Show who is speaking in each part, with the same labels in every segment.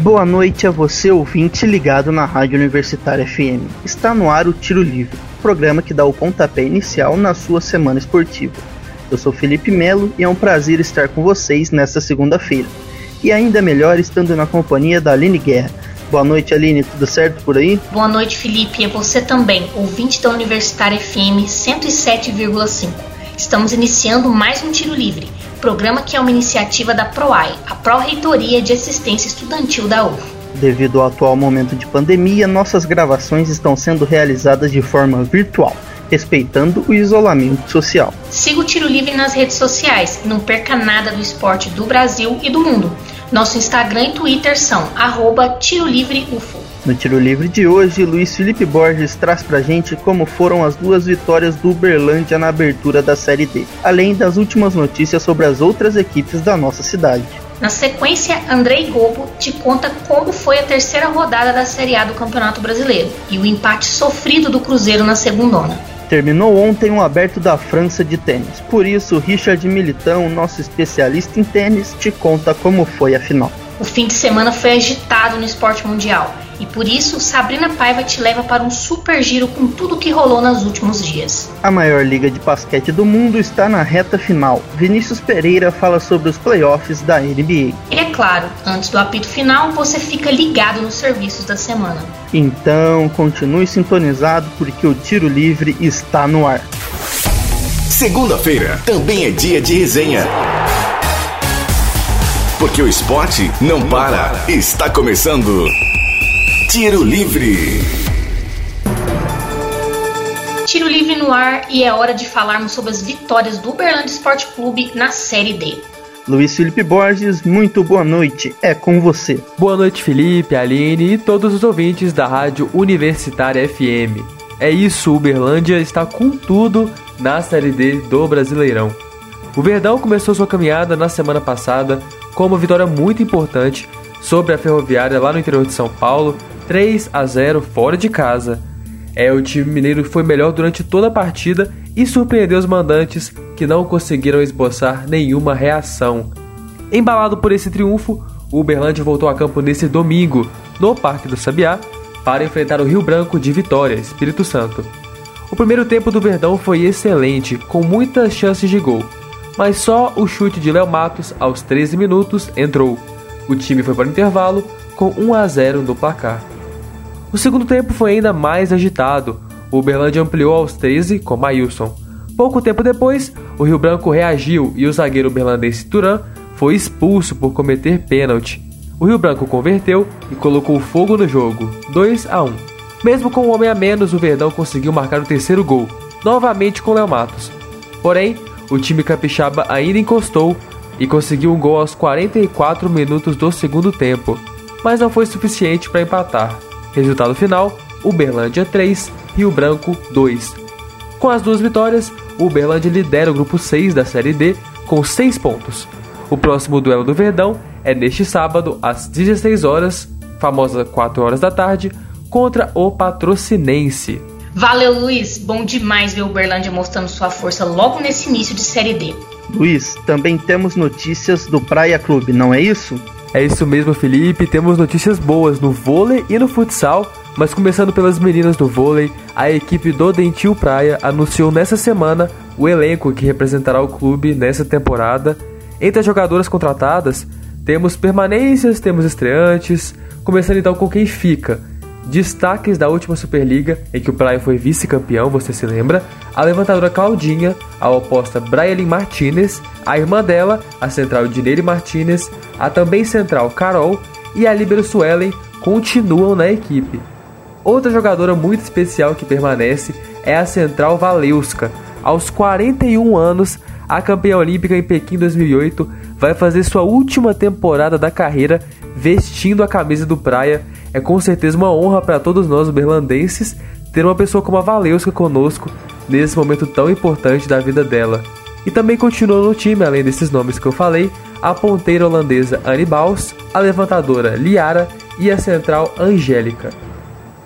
Speaker 1: Boa noite a você, ouvinte ligado na Rádio Universitária FM. Está no ar o Tiro Livre, programa que dá o pontapé inicial na sua semana esportiva. Eu sou Felipe Melo e é um prazer estar com vocês nesta segunda-feira. E ainda melhor estando na companhia da Aline Guerra. Boa noite, Aline, tudo certo por aí?
Speaker 2: Boa noite, Felipe, e você também, ouvinte da Universitária FM 107,5. Estamos iniciando mais um Tiro Livre programa que é uma iniciativa da PROAI, a Pró-Reitoria de Assistência Estudantil da UF.
Speaker 1: Devido ao atual momento de pandemia, nossas gravações estão sendo realizadas de forma virtual, respeitando o isolamento social.
Speaker 2: Siga o Tiro Livre nas redes sociais e não perca nada do esporte do Brasil e do mundo. Nosso Instagram e Twitter são arroba Tiro Livre UFO.
Speaker 1: No tiro livre de hoje, Luiz Felipe Borges traz pra gente como foram as duas vitórias do Uberlândia na abertura da Série D, além das últimas notícias sobre as outras equipes da nossa cidade.
Speaker 2: Na sequência, Andrei Gobo te conta como foi a terceira rodada da Série A do Campeonato Brasileiro e o empate sofrido do Cruzeiro na segundona.
Speaker 1: Terminou ontem um aberto da França de tênis. Por isso, Richard Militão, nosso especialista em tênis, te conta como foi a final.
Speaker 2: O fim de semana foi agitado no esporte mundial e por isso Sabrina Paiva te leva para um super giro com tudo que rolou nos últimos dias.
Speaker 1: A maior liga de basquete do mundo está na reta final. Vinícius Pereira fala sobre os playoffs da NBA.
Speaker 2: E é claro, antes do apito final, você fica ligado nos serviços da semana.
Speaker 1: Então, continue sintonizado porque o tiro livre está no ar.
Speaker 3: Segunda-feira também é dia de resenha. Porque o esporte não para. Está começando. Tiro Livre.
Speaker 2: Tiro Livre no ar e é hora de falarmos sobre as vitórias do Uberlândia Esporte Clube na Série D.
Speaker 1: Luiz Felipe Borges, muito boa noite, é com você.
Speaker 4: Boa noite, Felipe, Aline e todos os ouvintes da Rádio Universitária FM. É isso, Uberlândia está com tudo na Série D do Brasileirão. O Verdão começou sua caminhada na semana passada com uma vitória muito importante sobre a Ferroviária lá no interior de São Paulo, 3 a 0 fora de casa. É, o time mineiro foi melhor durante toda a partida e surpreendeu os mandantes que não conseguiram esboçar nenhuma reação. Embalado por esse triunfo, o Uberlândia voltou a campo nesse domingo, no Parque do Sabiá, para enfrentar o Rio Branco de Vitória, Espírito Santo. O primeiro tempo do Verdão foi excelente, com muitas chances de gol mas só o chute de Léo Matos aos 13 minutos entrou. O time foi para o intervalo com 1 a 0 no placar. O segundo tempo foi ainda mais agitado. O Uberlândia ampliou aos 13 com Mailson. Pouco tempo depois, o Rio Branco reagiu e o zagueiro uberlandense Turan foi expulso por cometer pênalti. O Rio Branco converteu e colocou fogo no jogo, 2 a 1. Mesmo com um homem a menos, o Verdão conseguiu marcar o terceiro gol, novamente com Léo Matos. Porém, o time capixaba ainda encostou e conseguiu um gol aos 44 minutos do segundo tempo, mas não foi suficiente para empatar. Resultado final: Uberlândia 3, Rio Branco 2. Com as duas vitórias, o Uberlândia lidera o grupo 6 da Série D com 6 pontos. O próximo duelo do Verdão é neste sábado às 16 horas, famosa 4 horas da tarde, contra o Patrocinense.
Speaker 2: Valeu, Luiz. Bom demais ver o Uberlândia mostrando sua força logo nesse início de Série D.
Speaker 1: Luiz, também temos notícias do Praia Clube, não é isso?
Speaker 4: É isso mesmo, Felipe. Temos notícias boas no vôlei e no futsal. Mas começando pelas meninas do vôlei, a equipe do Dentil Praia anunciou nessa semana o elenco que representará o clube nessa temporada. Entre as jogadoras contratadas, temos permanências, temos estreantes. Começando então com quem fica. Destaques da última Superliga, em que o Praia foi vice-campeão, você se lembra? A levantadora Claudinha, a oposta Brian Martinez, a irmã dela, a central Dineire Martinez, a também central Carol e a líbero Suelen continuam na equipe. Outra jogadora muito especial que permanece é a central Valeuska. Aos 41 anos, a campeã olímpica em Pequim 2008 vai fazer sua última temporada da carreira vestindo a camisa do Praia é com certeza uma honra para todos nós berlandenses ter uma pessoa como a Valeuska conosco nesse momento tão importante da vida dela. E também continua no time, além desses nomes que eu falei, a ponteira holandesa Annie Baus, a levantadora Liara e a central Angélica.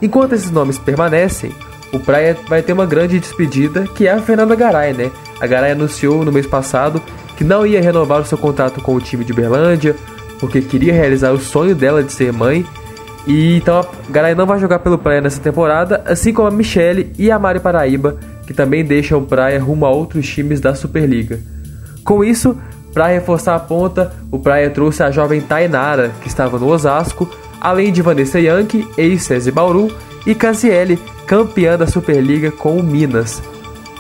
Speaker 4: Enquanto esses nomes permanecem, o Praia vai ter uma grande despedida, que é a Fernanda Garay, né? A Garay anunciou no mês passado que não ia renovar o seu contrato com o time de Berlândia, porque queria realizar o sonho dela de ser mãe. E então a Garay não vai jogar pelo Praia nessa temporada, assim como a Michele e a Mari Paraíba, que também deixam o Praia rumo a outros times da Superliga. Com isso, para reforçar a ponta, o Praia trouxe a jovem Tainara, que estava no Osasco, além de Vanessa Yankee, ex-César Bauru, e Casiele, campeã da Superliga com o Minas.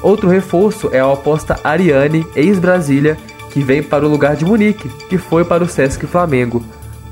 Speaker 4: Outro reforço é a oposta Ariane, ex-Brasília, que vem para o lugar de Munique, que foi para o Sesc Flamengo.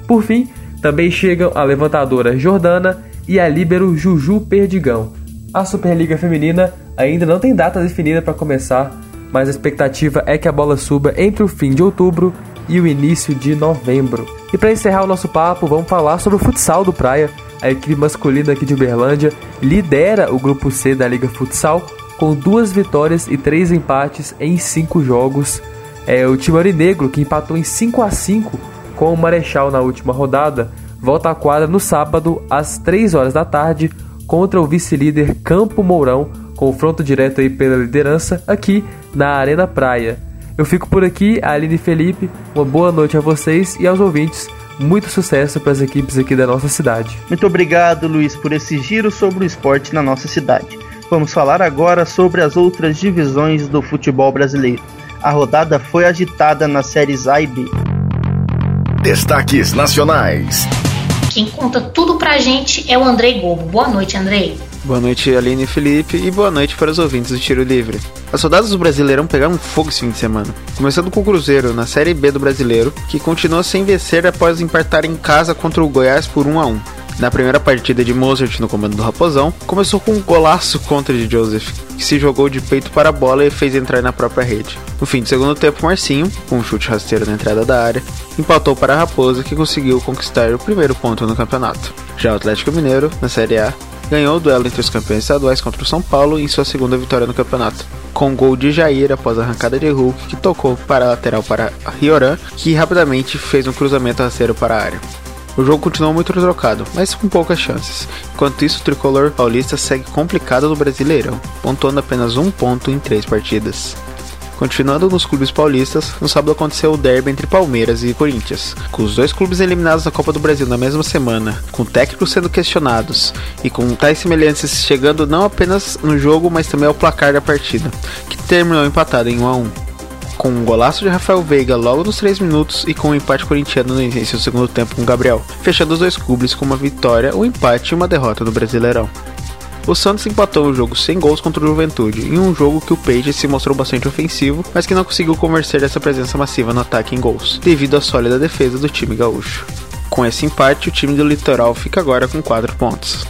Speaker 4: Por fim, também chegam a levantadora Jordana e a líbero Juju Perdigão. A Superliga Feminina ainda não tem data definida para começar, mas a expectativa é que a bola suba entre o fim de outubro e o início de novembro. E para encerrar o nosso papo, vamos falar sobre o futsal do Praia. A equipe masculina aqui de Uberlândia lidera o grupo C da Liga Futsal com duas vitórias e três empates em cinco jogos. É o time Aurinegro, que empatou em 5 a 5 com o Marechal na última rodada, volta à quadra no sábado às 3 horas da tarde contra o vice-líder Campo Mourão, confronto direto aí pela liderança aqui na Arena Praia. Eu fico por aqui, Aline e Felipe, uma boa noite a vocês e aos ouvintes. Muito sucesso para as equipes aqui da nossa cidade.
Speaker 1: Muito obrigado, Luiz, por esse giro sobre o esporte na nossa cidade. Vamos falar agora sobre as outras divisões do futebol brasileiro. A rodada foi agitada nas séries A e B.
Speaker 3: Destaques nacionais.
Speaker 2: Quem conta tudo pra gente é o Andrei Gobo. Boa noite, Andrei.
Speaker 5: Boa noite, Aline e Felipe, e boa noite para os ouvintes do Tiro Livre. As rodadas do Brasileirão pegaram fogo esse fim de semana. Começando com o Cruzeiro, na Série B do Brasileiro, que continua sem vencer após empatar em casa contra o Goiás por 1 a 1 na primeira partida de Mozart no comando do Raposão, começou com um golaço contra de Joseph, que se jogou de peito para a bola e fez entrar na própria rede. No fim do segundo tempo, Marcinho, com um chute rasteiro na entrada da área, empatou para a Raposa, que conseguiu conquistar o primeiro ponto no campeonato. Já o Atlético Mineiro, na Série A, ganhou o duelo entre os campeões estaduais contra o São Paulo em sua segunda vitória no campeonato, com gol de Jair após a arrancada de Hulk, que tocou para a lateral para Rioran, que rapidamente fez um cruzamento rasteiro para a área. O jogo continuou muito trocado, mas com poucas chances. Enquanto isso, o tricolor paulista segue complicado no Brasileirão, pontuando apenas um ponto em três partidas. Continuando nos clubes paulistas, no sábado aconteceu o derby entre Palmeiras e Corinthians, com os dois clubes eliminados da Copa do Brasil na mesma semana, com técnicos sendo questionados e com tais semelhanças chegando não apenas no jogo, mas também ao placar da partida, que terminou empatado em 1 a 1 com um golaço de Rafael Veiga logo nos 3 minutos e com um empate corintiano no início do segundo tempo com Gabriel, fechando os dois clubes com uma vitória, um empate e uma derrota no Brasileirão. O Santos empatou o jogo sem gols contra o Juventude, em um jogo que o Page se mostrou bastante ofensivo, mas que não conseguiu convencer essa presença massiva no ataque em gols, devido à sólida defesa do time gaúcho. Com esse empate, o time do Litoral fica agora com 4 pontos.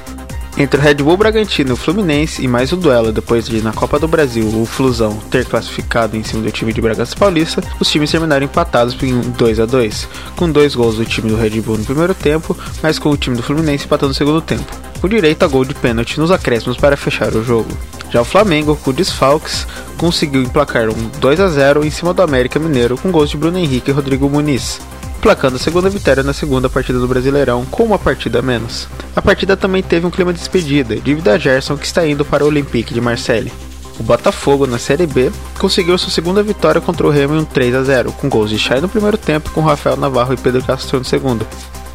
Speaker 5: Entre o Red Bull Bragantino e o Fluminense e mais o duelo depois de na Copa do Brasil o Flusão ter classificado em cima do time de Bragança Paulista, os times terminaram empatados em 2 a 2, com dois gols do time do Red Bull no primeiro tempo, mas com o time do Fluminense empatando no segundo tempo, com direito a gol de pênalti nos acréscimos para fechar o jogo. Já o Flamengo, com desfalques, conseguiu emplacar um 2 a 0 em cima do América Mineiro com gols de Bruno Henrique e Rodrigo Muniz placando a segunda vitória na segunda partida do Brasileirão, com uma partida a menos. A partida também teve um clima de despedida, devido a Gerson que está indo para o Olympique de Marseille. O Botafogo, na Série B, conseguiu sua segunda vitória contra o Remo em um 3 a 0 com gols de Chay no primeiro tempo com Rafael Navarro e Pedro Castro no segundo.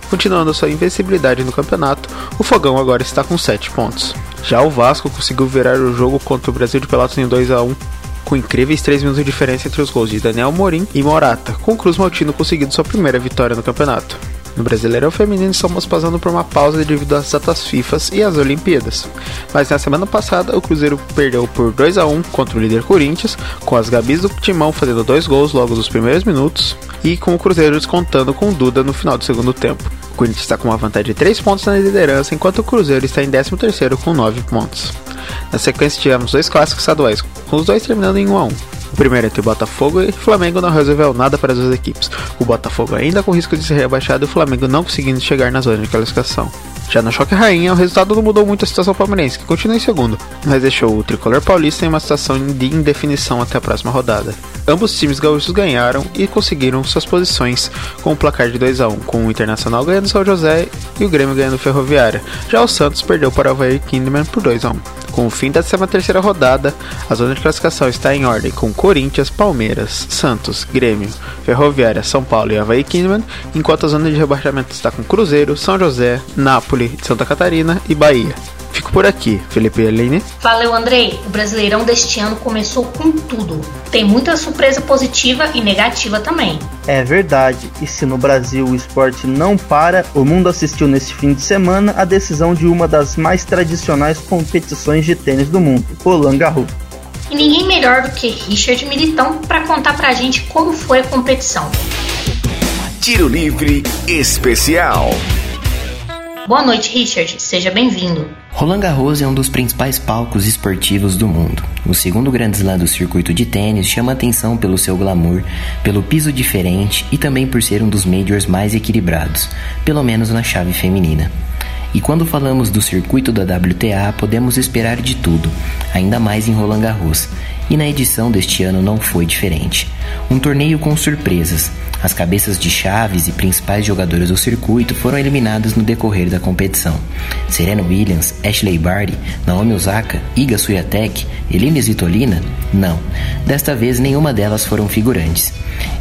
Speaker 5: Continuando sua invencibilidade no campeonato, o Fogão agora está com 7 pontos. Já o Vasco conseguiu virar o jogo contra o Brasil de Pelotas em 2 a 1 com incríveis 3 minutos de diferença entre os gols de Daniel Morim e Morata, com Cruz Maltino conseguindo sua primeira vitória no campeonato. No Brasileirão Feminino estamos passando por uma pausa devido às datas FIFA e às Olimpíadas. Mas na semana passada o Cruzeiro perdeu por 2 a 1 contra o líder Corinthians, com as Gabis do Timão fazendo dois gols logo nos primeiros minutos e com o Cruzeiro descontando com Duda no final do segundo tempo. O Corinthians está com uma vantagem de 3 pontos na liderança, enquanto o Cruzeiro está em 13º com 9 pontos. Na sequência tivemos dois clássicos estaduais, com os dois terminando em 1 a 1. O primeiro entre Botafogo e Flamengo não resolveu nada para as duas equipes. O Botafogo ainda com risco de ser rebaixado e o Flamengo não conseguindo chegar na zona de classificação. Já no Choque Rainha, o resultado não mudou muito a situação palmeirense, que continua em segundo, mas deixou o tricolor paulista em uma situação de indefinição até a próxima rodada. Ambos os times gaúchos ganharam e conseguiram suas posições com o placar de 2 a 1 com o Internacional ganhando São José e o Grêmio ganhando Ferroviária. Já o Santos perdeu para o Havaí Kinderman por 2 a 1 Com o fim da 13ª rodada, a zona de classificação está em ordem com Corinthians, Palmeiras, Santos, Grêmio, Ferroviária, São Paulo e Havaí Kinman, enquanto a zona de rebaixamento está com Cruzeiro, São José, Nápoles, Santa Catarina e Bahia. Fico por aqui, Felipe e Aline.
Speaker 2: Valeu, Andrei. O Brasileirão deste ano começou com tudo. Tem muita surpresa positiva e negativa também.
Speaker 1: É verdade. E se no Brasil o esporte não para, o mundo assistiu nesse fim de semana a decisão de uma das mais tradicionais competições de tênis do mundo, Roland Garros.
Speaker 2: E ninguém melhor do que Richard Militão para contar pra gente como foi a competição.
Speaker 3: Tiro Livre Especial.
Speaker 2: Boa noite, Richard. Seja bem-vindo.
Speaker 6: Roland Garros é um dos principais palcos esportivos do mundo. O segundo grande slam do circuito de tênis chama atenção pelo seu glamour, pelo piso diferente e também por ser um dos majors mais equilibrados, pelo menos na chave feminina. E quando falamos do circuito da WTA, podemos esperar de tudo, ainda mais em Roland Garros. E na edição deste ano não foi diferente. Um torneio com surpresas, as cabeças de chaves e principais jogadores do circuito foram eliminadas no decorrer da competição. Serena Williams, Ashley Barty, Naomi Osaka, Iga Swiatek, Elina Svitolina? Não. Desta vez nenhuma delas foram figurantes.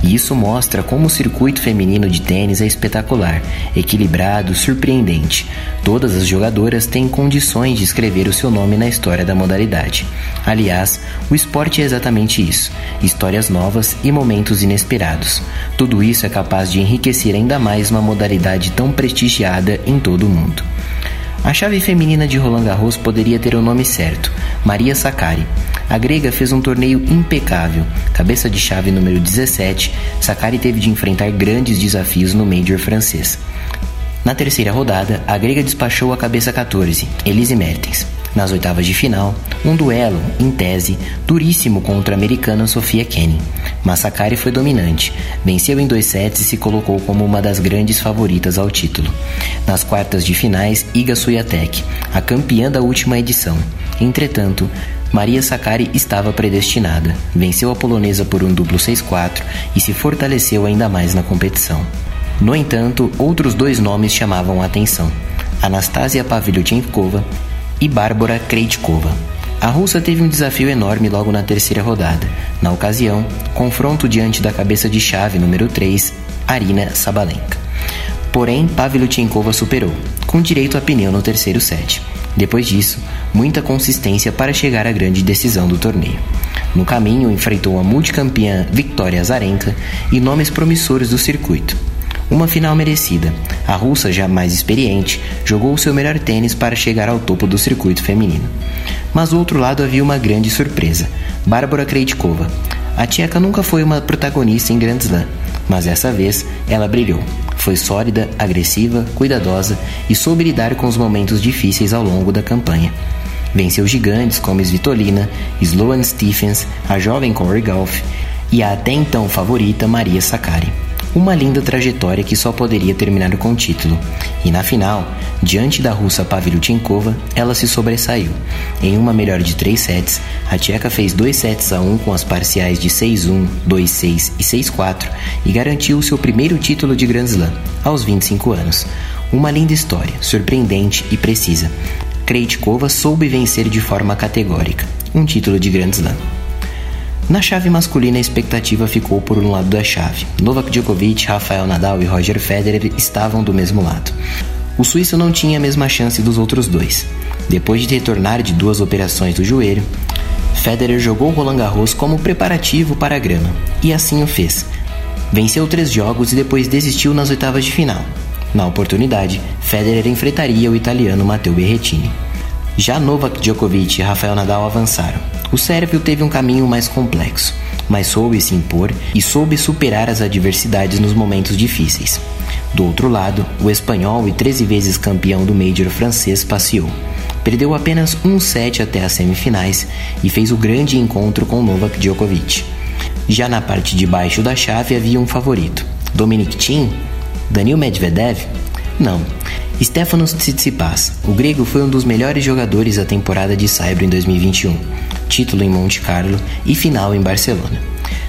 Speaker 6: E isso mostra como o circuito feminino de tênis é espetacular, equilibrado, surpreendente. Todas as jogadoras têm condições de escrever o seu nome na história da modalidade. Aliás, o esporte é exatamente isso: histórias novas e momentos inesperados. Tudo isso é capaz de enriquecer ainda mais uma modalidade tão prestigiada em todo o mundo. A chave feminina de Roland Garros poderia ter o nome certo, Maria Sakkari. A grega fez um torneio impecável. Cabeça de chave número 17, Sakkari teve de enfrentar grandes desafios no Major francês. Na terceira rodada, a grega despachou a cabeça 14, Elise Mertens. Nas oitavas de final, um duelo, em tese, duríssimo contra a americana Sofia Kenin. Massacari foi dominante, venceu em dois sets e se colocou como uma das grandes favoritas ao título. Nas quartas de finais, Iga Swiatek, a campeã da última edição. Entretanto, Maria Sakkari estava predestinada, venceu a polonesa por um duplo 6-4 e se fortaleceu ainda mais na competição. No entanto, outros dois nomes chamavam a atenção: Anastasia Pavlyuchenkova e Bárbara Krejcikova. A russa teve um desafio enorme logo na terceira rodada. Na ocasião, confronto diante da cabeça de chave número 3, Arina Sabalenka. Porém, Pavlyuchenkova superou, com direito a pneu no terceiro set. Depois disso, muita consistência para chegar à grande decisão do torneio. No caminho, enfrentou a multicampeã Victoria Azarenka e nomes promissores do circuito, uma final merecida. A russa, já mais experiente, jogou o seu melhor tênis para chegar ao topo do circuito feminino. Mas do outro lado havia uma grande surpresa: Bárbara Krejcikova. A tcheca nunca foi uma protagonista em Grand Slam, mas dessa vez ela brilhou. Foi sólida, agressiva, cuidadosa e soube lidar com os momentos difíceis ao longo da campanha. Venceu gigantes como Svitolina, Sloane Stephens, a jovem Corey Golf e a até então favorita Maria Sakkari. Uma linda trajetória que só poderia terminar com o título. E na final, diante da russa Pavlyuchenkova, ela se sobressaiu. Em uma melhor de três sets, a tcheca fez 2 sets a 1 um com as parciais de 6-1, 2-6 e 6-4 e garantiu seu primeiro título de Grand Slam, aos 25 anos. Uma linda história, surpreendente e precisa. Krejcikova soube vencer de forma categórica, um título de Grand Slam. Na chave masculina, a expectativa ficou por um lado da chave. Novak Djokovic, Rafael Nadal e Roger Federer estavam do mesmo lado. O suíço não tinha a mesma chance dos outros dois. Depois de retornar de duas operações do joelho, Federer jogou Roland Garros como preparativo para a grama, e assim o fez. Venceu três jogos e depois desistiu nas oitavas de final. Na oportunidade, Federer enfrentaria o italiano Matteo Berrettini. Já Novak Djokovic e Rafael Nadal avançaram. O sérvio teve um caminho mais complexo, mas soube se impor e soube superar as adversidades nos momentos difíceis. Do outro lado, o espanhol e 13 vezes campeão do Major francês passeou. Perdeu apenas um set até as semifinais e fez o grande encontro com Novak Djokovic. Já na parte de baixo da chave havia um favorito. Dominic Thiem? Daniil Medvedev? Não. Stefanos Tsitsipas, o grego foi um dos melhores jogadores da temporada de Saibro em 2021 título em Monte Carlo e final em Barcelona.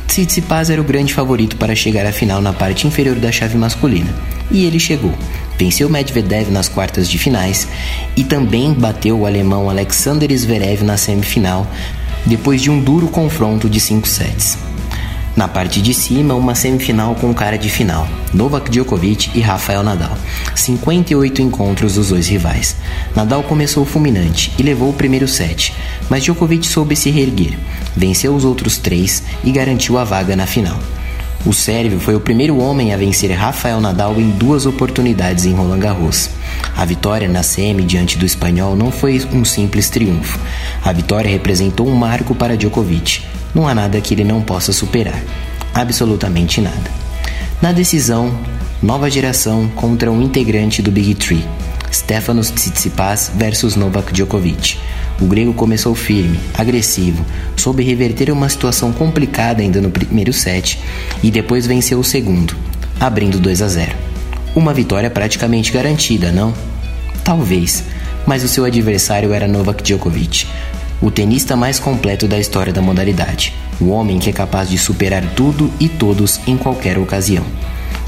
Speaker 6: Tsitsipas era o grande favorito para chegar à final na parte inferior da chave masculina, e ele chegou. Venceu Medvedev nas quartas de finais e também bateu o alemão Alexander Zverev na semifinal, depois de um duro confronto de 5 sets. Na parte de cima, uma semifinal com cara de final: Novak Djokovic e Rafael Nadal. 58 encontros dos dois rivais. Nadal começou fulminante e levou o primeiro set, mas Djokovic soube se reerguer, venceu os outros três e garantiu a vaga na final. O sérvio foi o primeiro homem a vencer Rafael Nadal em duas oportunidades em Roland Garros. A vitória na semi diante do espanhol não foi um simples triunfo. A vitória representou um marco para Djokovic. Não há nada que ele não possa superar. Absolutamente nada. Na decisão, nova geração contra um integrante do Big Three. Stefanos Tsitsipas versus Novak Djokovic. O grego começou firme, agressivo, soube reverter uma situação complicada ainda no primeiro set e depois venceu o segundo, abrindo 2 a 0. Uma vitória praticamente garantida, não? Talvez, mas o seu adversário era Novak Djokovic, o tenista mais completo da história da modalidade, o homem que é capaz de superar tudo e todos em qualquer ocasião.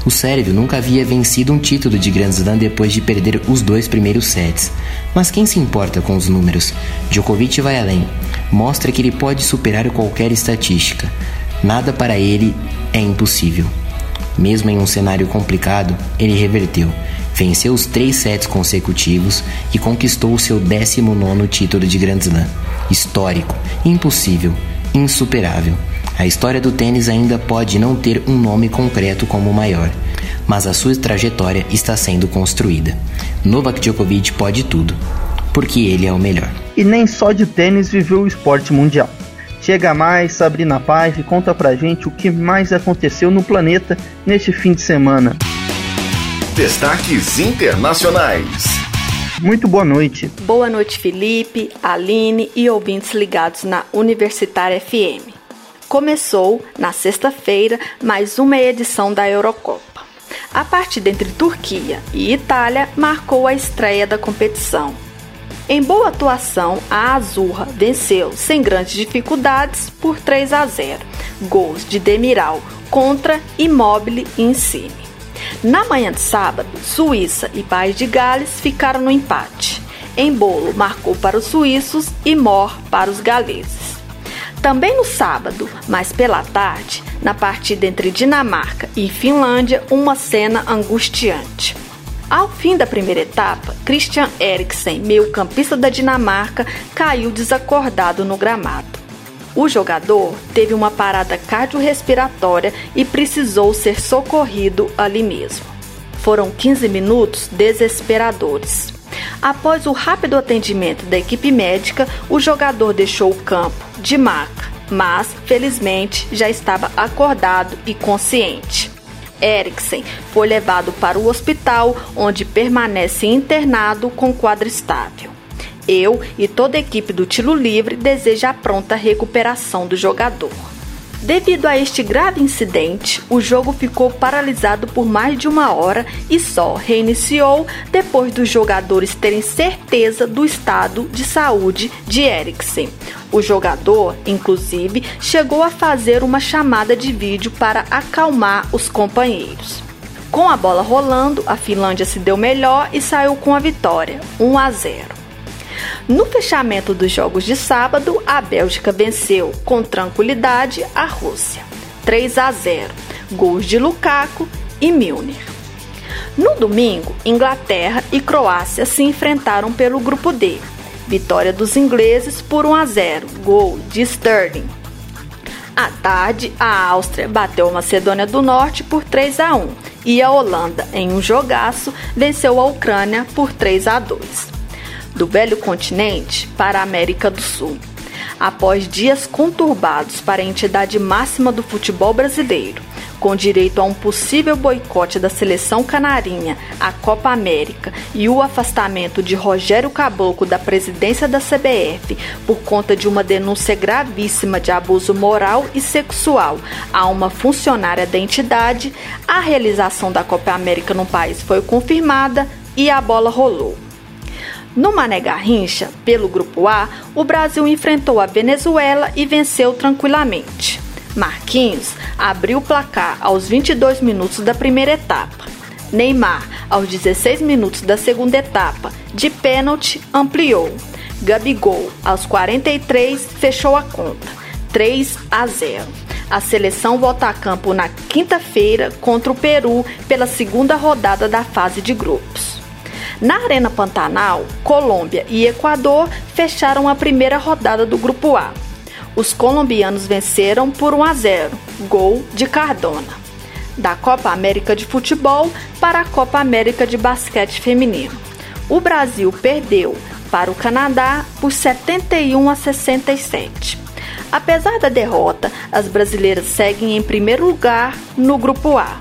Speaker 6: O sérvio nunca havia vencido um título de Grand Slam depois de perder os dois primeiros sets. Mas quem se importa com os números? Djokovic vai além. Mostra que ele pode superar qualquer estatística. Nada para ele é impossível. Mesmo em um cenário complicado, ele reverteu. Venceu os três sets consecutivos e conquistou o seu 19 título de Grand Slam. Histórico, impossível, insuperável. A história do tênis ainda pode não ter um nome concreto como o maior, mas a sua trajetória está sendo construída. Novak Djokovic pode tudo, porque ele é o melhor.
Speaker 1: E nem só de tênis viveu o esporte mundial. Chega mais, Sabrina Paz, e conta pra gente o que mais aconteceu no planeta neste fim de semana.
Speaker 3: Destaques internacionais.
Speaker 1: Muito boa noite.
Speaker 7: Boa noite, Felipe, Aline e ouvintes ligados na Universitária FM começou, na sexta-feira, mais uma edição da Eurocopa. A partida entre Turquia e Itália marcou a estreia da competição. Em boa atuação, a Azurra venceu sem grandes dificuldades por 3 a 0. Gols de Demiral contra Immobile e Insigne. Na manhã de sábado, Suíça e País de Gales ficaram no empate. Embolo marcou para os suíços e Mor para os galeses. Também no sábado, mas pela tarde, na partida entre Dinamarca e Finlândia, uma cena angustiante. Ao fim da primeira etapa, Christian Eriksen, meio-campista da Dinamarca, caiu desacordado no gramado. O jogador teve uma parada cardiorrespiratória e precisou ser socorrido ali mesmo. Foram 15 minutos desesperadores. Após o rápido atendimento da equipe médica, o jogador deixou o campo de maca, mas felizmente já estava acordado e consciente. Eriksen foi levado para o hospital, onde permanece internado com quadro estável. Eu e toda a equipe do Tiro Livre deseja a pronta recuperação do jogador. Devido a este grave incidente, o jogo ficou paralisado por mais de uma hora e só reiniciou depois dos jogadores terem certeza do estado de saúde de Eriksen. O jogador, inclusive, chegou a fazer uma chamada de vídeo para acalmar os companheiros. Com a bola rolando, a Finlândia se deu melhor e saiu com a vitória, 1 a 0. No fechamento dos jogos de sábado, a Bélgica venceu com tranquilidade a Rússia, 3 a 0, gols de Lukaku e Milner. No domingo, Inglaterra e Croácia se enfrentaram pelo grupo D. Vitória dos ingleses por 1 a 0, gol de Sterling. À tarde, a Áustria bateu a Macedônia do Norte por 3 a 1 e a Holanda, em um jogaço, venceu a Ucrânia por 3 a 2 do velho continente para a América do Sul. Após dias conturbados para a entidade máxima do futebol brasileiro, com direito a um possível boicote da seleção canarinha à Copa América e o afastamento de Rogério Caboclo da presidência da CBF por conta de uma denúncia gravíssima de abuso moral e sexual a uma funcionária da entidade, a realização da Copa América no país foi confirmada e a bola rolou. No Mané Garrincha, pelo Grupo A, o Brasil enfrentou a Venezuela e venceu tranquilamente. Marquinhos abriu o placar aos 22 minutos da primeira etapa. Neymar, aos 16 minutos da segunda etapa, de pênalti, ampliou. Gabigol, aos 43, fechou a conta, 3 a 0. A seleção volta a campo na quinta-feira contra o Peru pela segunda rodada da fase de grupos. Na Arena Pantanal, Colômbia e Equador fecharam a primeira rodada do Grupo A. Os colombianos venceram por 1 a 0, gol de Cardona. Da Copa América de Futebol para a Copa América de Basquete Feminino. O Brasil perdeu para o Canadá por 71 a 67. Apesar da derrota, as brasileiras seguem em primeiro lugar no Grupo A.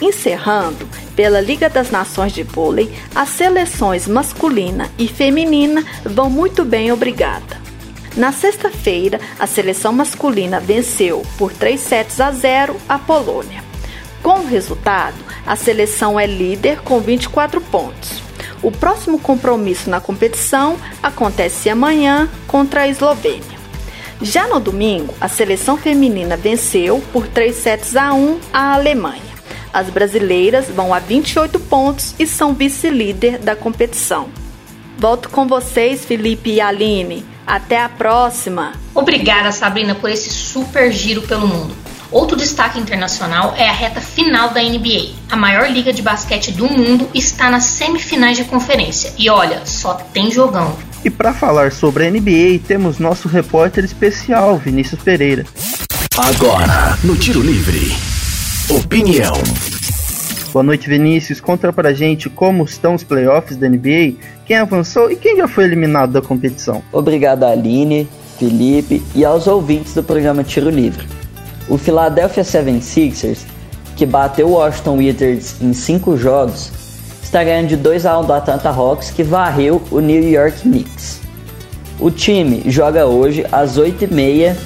Speaker 7: Encerrando, pela Liga das Nações de Vôlei, as seleções masculina e feminina vão muito bem, obrigada. Na sexta-feira, a seleção masculina venceu por 3 sets a 0 a Polônia. Com o resultado, a seleção é líder com 24 pontos. O próximo compromisso na competição acontece amanhã contra a Eslovênia. Já no domingo, a seleção feminina venceu por 3 sets a 1 a Alemanha. As brasileiras vão a 28 pontos e são vice-líder da competição. Volto com vocês, Felipe e Aline. Até a próxima!
Speaker 2: Obrigada, Sabrina, por esse super giro pelo mundo. Outro destaque internacional é a reta final da NBA. A maior liga de basquete do mundo está nas semifinais de conferência. E olha, só tem jogão.
Speaker 1: E para falar sobre a NBA, temos nosso repórter especial, Vinícius Pereira.
Speaker 3: Agora, no Tiro Livre. Opinião.
Speaker 1: Boa noite, Vinícius. Conta pra gente como estão os playoffs da NBA, quem avançou e quem já foi eliminado da competição.
Speaker 8: Obrigado, Aline, Felipe e aos ouvintes do programa Tiro Livre. O Philadelphia 76ers, que bateu o Washington Wizards em 5 jogos, está ganhando de 2 a 1 do Atlanta Hawks, que varreu o New York Knicks. O time joga hoje às 8h30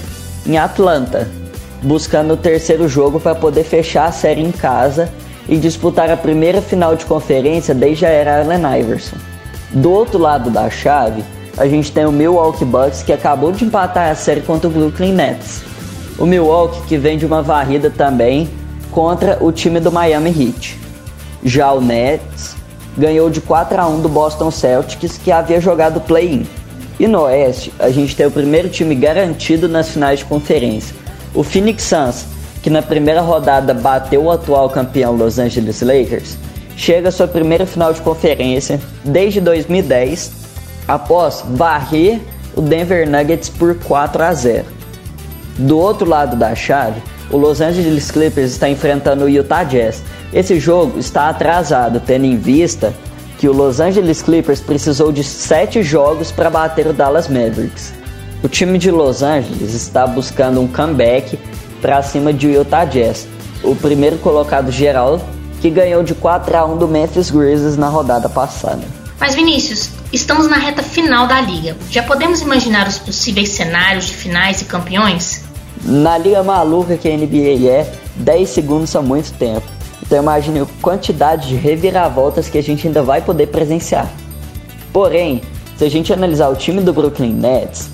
Speaker 8: em Atlanta, buscando o terceiro jogo para poder fechar a série em casa e disputar a primeira final de conferência desde a era Allen Iverson. Do outro lado da chave, a gente tem o Milwaukee Bucks que acabou de empatar a série contra o Brooklyn Nets. O Milwaukee que vem de uma varrida também contra o time do Miami Heat. Já o Nets ganhou de 4 a 1 do Boston Celtics que havia jogado play-in. E no Oeste, a gente tem o primeiro time garantido nas finais de conferência, o Phoenix Suns, que na primeira rodada bateu o atual campeão Los Angeles Lakers, chega à sua primeira final de conferência desde 2010, após varrer o Denver Nuggets por 4 a 0. Do outro lado da chave, o Los Angeles Clippers está enfrentando o Utah Jazz. Esse jogo está atrasado, tendo em vista que o Los Angeles Clippers precisou de 7 jogos para bater o Dallas Mavericks. O time de Los Angeles está buscando um comeback para cima de Utah Jazz, o primeiro colocado geral que ganhou de 4 a 1 do Memphis Grizzlies na rodada passada.
Speaker 2: Mas Vinícius, estamos na reta final da liga. Já podemos imaginar os possíveis cenários de finais e campeões?
Speaker 8: Na liga maluca que a NBA é, 10 segundos são muito tempo. Então imagine a quantidade de reviravoltas que a gente ainda vai poder presenciar. Porém, se a gente analisar o time do Brooklyn Nets,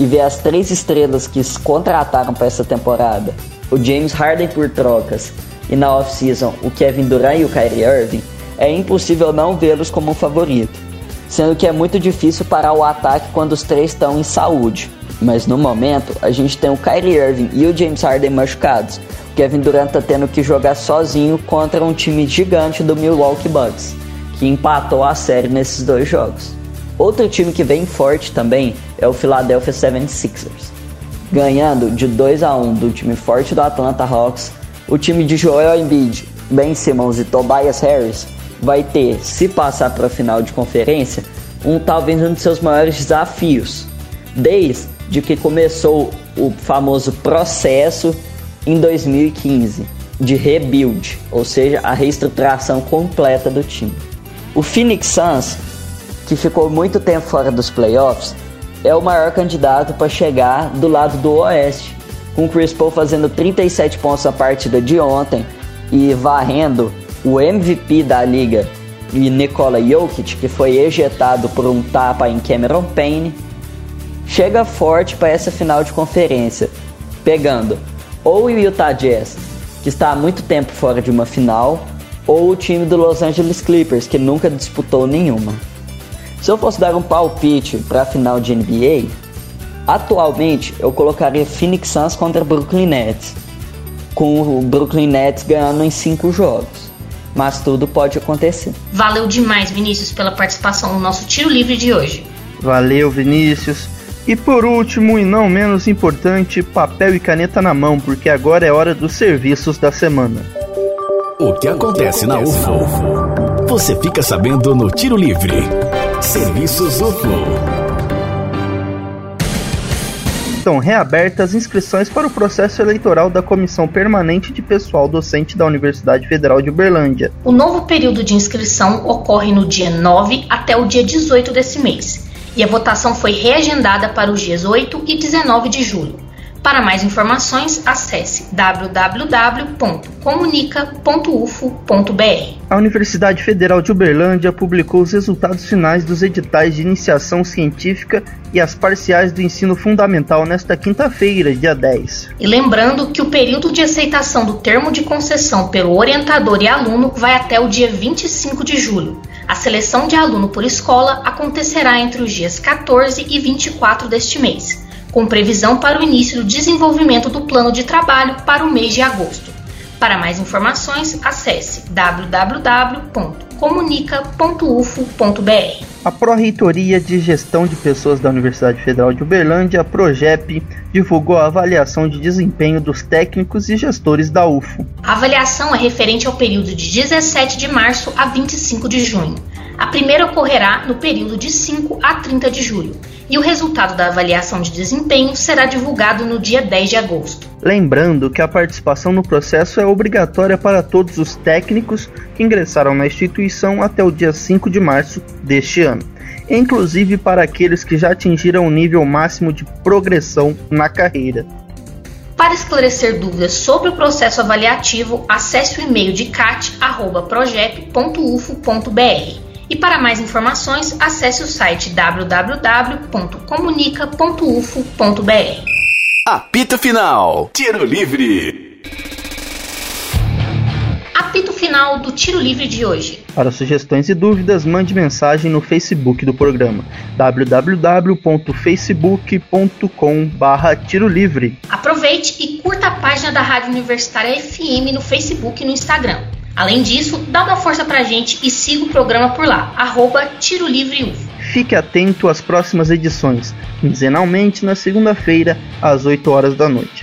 Speaker 8: e ver as três estrelas que contrataram para essa temporada, o James Harden por trocas e na off-season o Kevin Durant e o Kyrie Irving, é impossível não vê-los como um favorito, sendo que é muito difícil parar o ataque quando os três estão em saúde. Mas no momento, a gente tem o Kyrie Irving e o James Harden machucados. O Kevin Durant está tendo que jogar sozinho contra um time gigante do Milwaukee Bucks, que empatou a série nesses dois jogos. Outro time que vem forte também é o Philadelphia 76ers. Ganhando de 2 a 1 do time forte do Atlanta Hawks, o time de Joel Embiid, Ben Simmons e Tobias Harris vai ter, se passar para a final de conferência, um talvez um dos seus maiores desafios, desde que começou o famoso processo em 2015 de rebuild, ou seja, a reestruturação completa do time. O Phoenix Suns que ficou muito tempo fora dos playoffs, é o maior candidato para chegar do lado do Oeste, com Chris Paul fazendo 37 pontos na partida de ontem e varrendo o MVP da liga e Nikola Jokic, que foi ejetado por um tapa em Cameron Payne, chega forte para essa final de conferência, pegando ou o Utah Jazz, que está há muito tempo fora de uma final, ou o time do Los Angeles Clippers, que nunca disputou nenhuma. Se eu fosse dar um palpite para a final de NBA, atualmente eu colocaria Phoenix Suns contra Brooklyn Nets, com o Brooklyn Nets ganhando em cinco jogos. Mas tudo pode acontecer.
Speaker 2: Valeu demais, Vinícius, pela participação no nosso tiro livre de hoje.
Speaker 1: Valeu, Vinícius. E por último, e não menos importante, papel e caneta na mão, porque agora é hora dos serviços da semana.
Speaker 3: O que acontece na UFO? Você fica sabendo no Tiro Livre. Serviços UFO.
Speaker 1: Estão reabertas inscrições para o processo eleitoral da Comissão Permanente de Pessoal Docente da Universidade Federal de Uberlândia.
Speaker 2: O novo período de inscrição ocorre no dia 9 até o dia 18 desse mês, e a votação foi reagendada para os dias 8 e 19 de julho. Para mais informações, acesse www.comunica.ufo.br.
Speaker 1: A Universidade Federal de Uberlândia publicou os resultados finais dos editais de iniciação científica e as parciais do ensino fundamental nesta quinta-feira, dia 10.
Speaker 2: E lembrando que o período de aceitação do termo de concessão pelo orientador e aluno vai até o dia 25 de julho. A seleção de aluno por escola acontecerá entre os dias 14 e 24 deste mês com previsão para o início do desenvolvimento do plano de trabalho para o mês de agosto. Para mais informações, acesse www.comunica.ufo.br.
Speaker 1: A Pró-Reitoria de Gestão de Pessoas da Universidade Federal de Uberlândia, a PROGEP, divulgou a avaliação de desempenho dos técnicos e gestores da UFO.
Speaker 2: A avaliação é referente ao período de 17 de março a 25 de junho. A primeira ocorrerá no período de 5 a 30 de julho e o resultado da avaliação de desempenho será divulgado no dia 10 de agosto.
Speaker 1: Lembrando que a participação no processo é obrigatória para todos os técnicos que ingressaram na instituição até o dia 5 de março deste ano, inclusive para aqueles que já atingiram o nível máximo de progressão na carreira.
Speaker 2: Para esclarecer dúvidas sobre o processo avaliativo, acesse o e-mail de cat.projep.ufo.br e para mais informações, acesse o site www.comunica.ufo.br.
Speaker 3: Apito Final Tiro Livre
Speaker 2: Apito final do Tiro Livre de hoje.
Speaker 1: Para sugestões e dúvidas, mande mensagem no Facebook do programa www.facebook.com/tiro livre.
Speaker 2: Aproveite e curta a página da Rádio Universitária FM no Facebook e no Instagram. Além disso, dá uma força pra gente e siga o programa por lá, arroba Tiro Livre UFO.
Speaker 1: Fique atento às próximas edições, quinzenalmente na segunda-feira, às 8 horas da noite.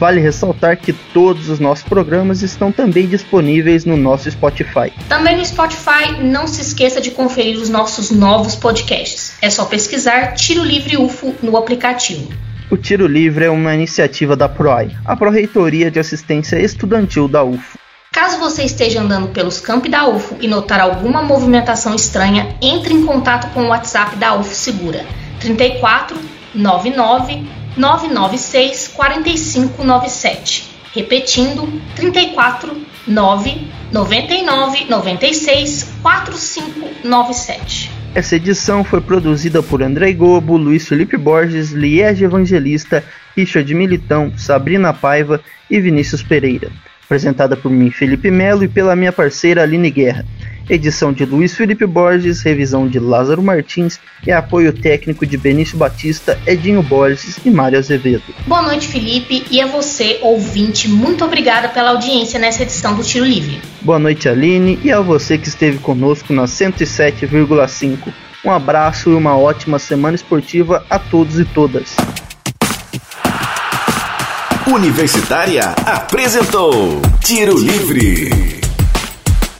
Speaker 1: Vale ressaltar que todos os nossos programas estão também disponíveis no nosso Spotify.
Speaker 2: Também no Spotify, não se esqueça de conferir os nossos novos podcasts. É só pesquisar Tiro Livre UFO no aplicativo.
Speaker 1: O Tiro Livre é uma iniciativa da PROAI, a Pró-Reitoria de Assistência Estudantil da UFO.
Speaker 2: Caso você esteja andando pelos campi da UFO e notar alguma movimentação estranha, entre em contato com o WhatsApp da UFO Segura 34 99 996 4597. Repetindo, 34 9 99 96 4597.
Speaker 1: Essa edição foi produzida por André Gobo, Luiz Felipe Borges, Liege Evangelista, Richard Militão, Sabrina Paiva e Vinícius Pereira apresentada por mim, Felipe Melo, e pela minha parceira Aline Guerra. Edição de Luiz Felipe Borges, revisão de Lázaro Martins e apoio técnico de Benício Batista, Edinho Borges e Mário Azevedo.
Speaker 2: Boa noite, Felipe, e a você, ouvinte, muito obrigada pela audiência nessa edição do Tiro Livre.
Speaker 1: Boa noite, Aline, e a você que esteve conosco na 107,5. Um abraço e uma ótima semana esportiva a todos e todas.
Speaker 3: Universitária apresentou Tiro Livre.